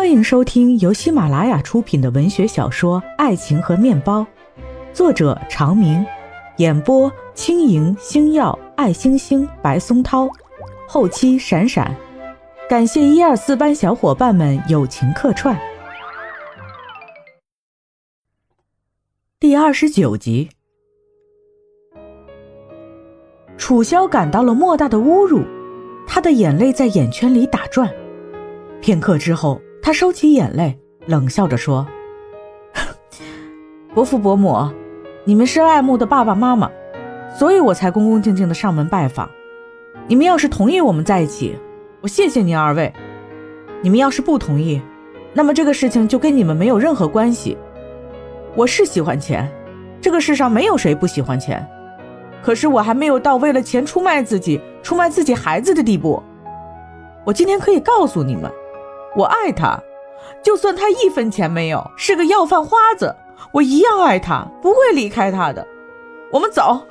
欢迎收听由喜马拉雅出品的文学小说《爱情和面包》，作者长明，演播轻盈、星耀、爱星星、白松涛，后期闪闪。感谢一二四班小伙伴们友情客串。第二十九集，楚萧感到了莫大的侮辱，他的眼泪在眼圈里打转。片刻之后。他收起眼泪，冷笑着说：“伯父伯母，你们是爱慕的爸爸妈妈，所以我才恭恭敬敬的上门拜访。你们要是同意我们在一起，我谢谢您二位；你们要是不同意，那么这个事情就跟你们没有任何关系。我是喜欢钱，这个世上没有谁不喜欢钱，可是我还没有到为了钱出卖自己、出卖自己孩子的地步。我今天可以告诉你们。”我爱他，就算他一分钱没有，是个要饭花子，我一样爱他，不会离开他的。我们走。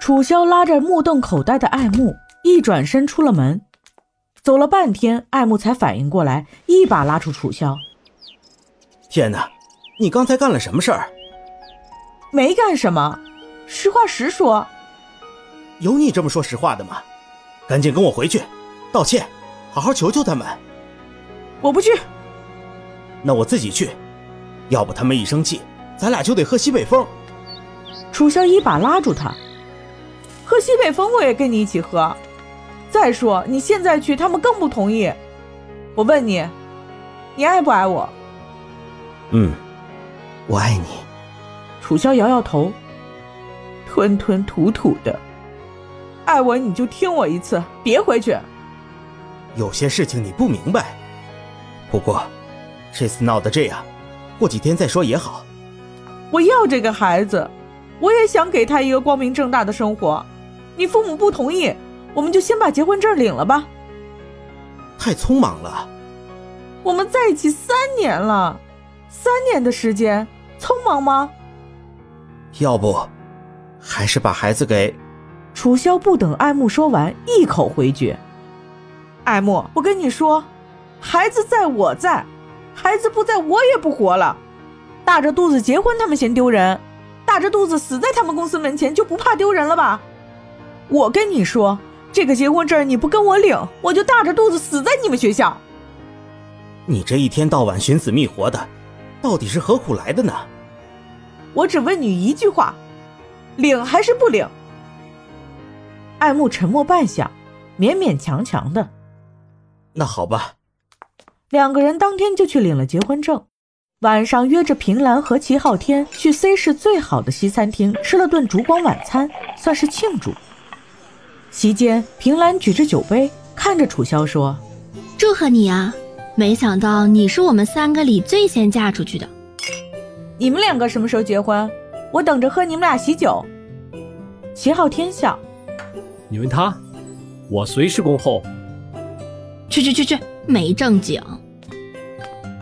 楚萧拉着目瞪口呆的爱慕，一转身出了门。走了半天，爱慕才反应过来，一把拉住楚萧。天哪，你刚才干了什么事儿？没干什么，实话实说。有你这么说实话的吗？赶紧跟我回去，道歉，好好求求他们。我不去，那我自己去。要不他们一生气，咱俩就得喝西北风。楚萧一把拉住他，喝西北风我也跟你一起喝。再说你现在去，他们更不同意。我问你，你爱不爱我？嗯，我爱你。楚萧摇摇头，吞吞吐吐的。爱我你就听我一次，别回去。有些事情你不明白。不过，这次闹得这样，过几天再说也好。我要这个孩子，我也想给他一个光明正大的生活。你父母不同意，我们就先把结婚证领了吧。太匆忙了。我们在一起三年了，三年的时间，匆忙吗？要不，还是把孩子给……楚萧不等爱慕说完，一口回绝。爱慕，我跟你说。孩子在我在，孩子不在我也不活了。大着肚子结婚他们嫌丢人，大着肚子死在他们公司门前就不怕丢人了吧？我跟你说，这个结婚证你不跟我领，我就大着肚子死在你们学校。你这一天到晚寻死觅活的，到底是何苦来的呢？我只问你一句话，领还是不领？爱慕沉默半晌，勉勉强强的，那好吧。两个人当天就去领了结婚证，晚上约着平兰和齐昊天去 C 市最好的西餐厅吃了顿烛光晚餐，算是庆祝。席间，平兰举着酒杯，看着楚萧说：“祝贺你啊！没想到你是我们三个里最先嫁出去的。你们两个什么时候结婚？我等着喝你们俩喜酒。”齐昊天笑：“你问他，我随时恭候。”去去去去，没正经。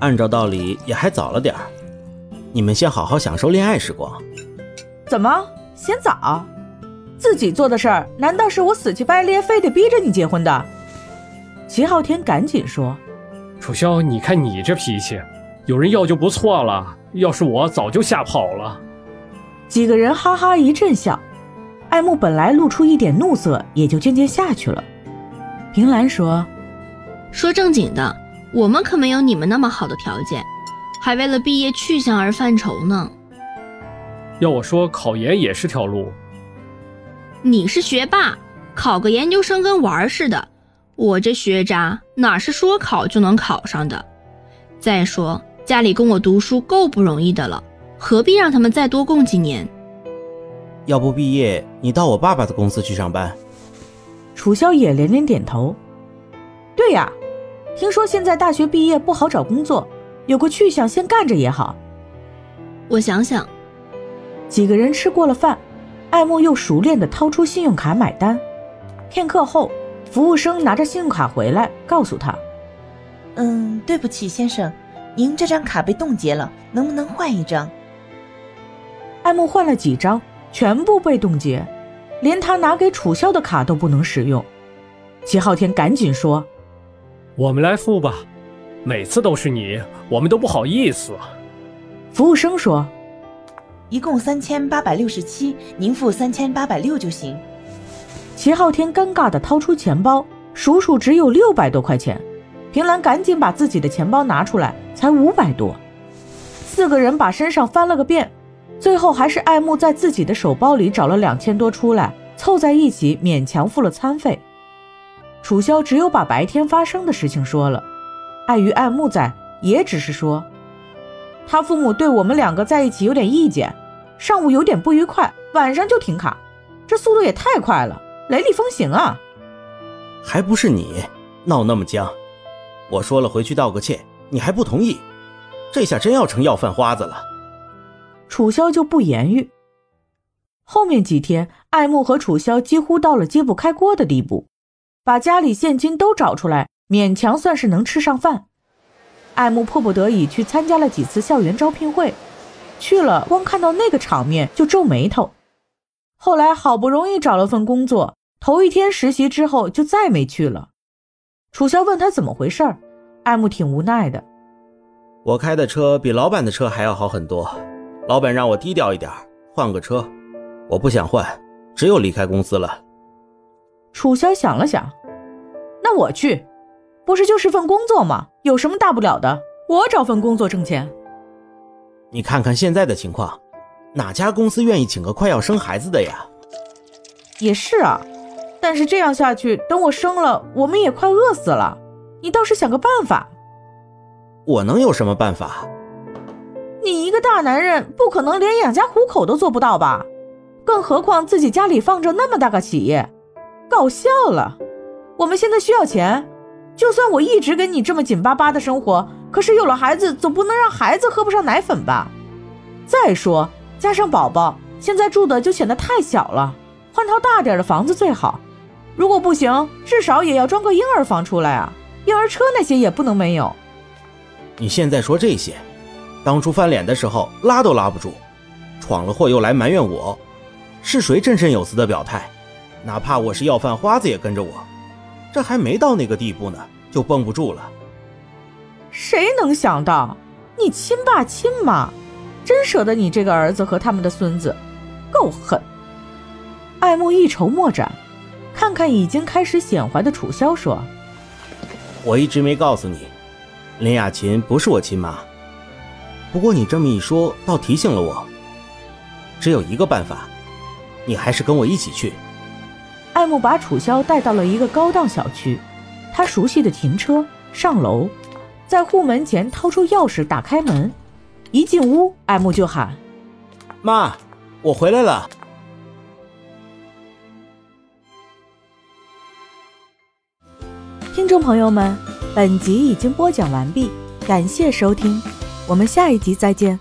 按照道理也还早了点儿，你们先好好享受恋爱时光。怎么嫌早？自己做的事儿，难道是我死乞白咧非得逼着你结婚的？齐昊天赶紧说：“楚萧，你看你这脾气，有人要就不错了，要是我早就吓跑了。”几个人哈哈一阵笑，爱慕本来露出一点怒色，也就渐渐下去了。平兰说：“说正经的。”我们可没有你们那么好的条件，还为了毕业去向而犯愁呢。要我说，考研也是条路。你是学霸，考个研究生跟玩似的。我这学渣哪是说考就能考上的？再说家里供我读书够不容易的了，何必让他们再多供几年？要不毕业，你到我爸爸的公司去上班。楚萧也连连点头。对呀。听说现在大学毕业不好找工作，有个去向先干着也好。我想想。几个人吃过了饭，爱慕又熟练的掏出信用卡买单。片刻后，服务生拿着信用卡回来，告诉他：“嗯，对不起，先生，您这张卡被冻结了，能不能换一张？”爱慕换了几张，全部被冻结，连他拿给楚萧的卡都不能使用。齐昊天赶紧说。我们来付吧，每次都是你，我们都不好意思。服务生说。一共三千八百六十七，您付三千八百六就行。齐昊天尴尬地掏出钱包，数数只有六百多块钱。平兰赶紧把自己的钱包拿出来，才五百多。四个人把身上翻了个遍，最后还是爱慕在自己的手包里找了两千多出来，凑在一起勉强付了餐费。楚萧只有把白天发生的事情说了，碍于爱慕在，也只是说。他父母对我们两个在一起有点意见，上午有点不愉快，晚上就停卡，这速度也太快了，雷厉风行啊！还不是你闹那么僵，我说了回去道个歉，你还不同意，这下真要成要饭花子了。楚萧就不言语。后面几天，爱慕和楚萧几乎到了揭不开锅的地步，把家里现金都找出来，勉强算是能吃上饭。爱慕迫不得已去参加了几次校园招聘会，去了光看到那个场面就皱眉头。后来好不容易找了份工作，头一天实习之后就再没去了。楚萧问他怎么回事儿，爱慕挺无奈的。我开的车比老板的车还要好很多，老板让我低调一点，换个车，我不想换，只有离开公司了。楚萧想了想，那我去。不是就是份工作吗？有什么大不了的？我找份工作挣钱。你看看现在的情况，哪家公司愿意请个快要生孩子的呀？也是啊，但是这样下去，等我生了，我们也快饿死了。你倒是想个办法。我能有什么办法？你一个大男人，不可能连养家糊口都做不到吧？更何况自己家里放着那么大个企业，搞笑了。我们现在需要钱。就算我一直跟你这么紧巴巴的生活，可是有了孩子，总不能让孩子喝不上奶粉吧？再说，加上宝宝，现在住的就显得太小了，换套大点的房子最好。如果不行，至少也要装个婴儿房出来啊！婴儿车那些也不能没有。你现在说这些，当初翻脸的时候拉都拉不住，闯了祸又来埋怨我，是谁振振有词的表态？哪怕我是要饭花子也跟着我。这还没到那个地步呢，就绷不住了。谁能想到，你亲爸亲妈，真舍得你这个儿子和他们的孙子，够狠！爱慕一筹莫展，看看已经开始显怀的楚萧说：“我一直没告诉你，林雅琴不是我亲妈。不过你这么一说，倒提醒了我。只有一个办法，你还是跟我一起去。”爱慕把楚萧带到了一个高档小区，他熟悉的停车，上楼，在户门前掏出钥匙打开门，一进屋，爱慕就喊：“妈，我回来了。”听众朋友们，本集已经播讲完毕，感谢收听，我们下一集再见。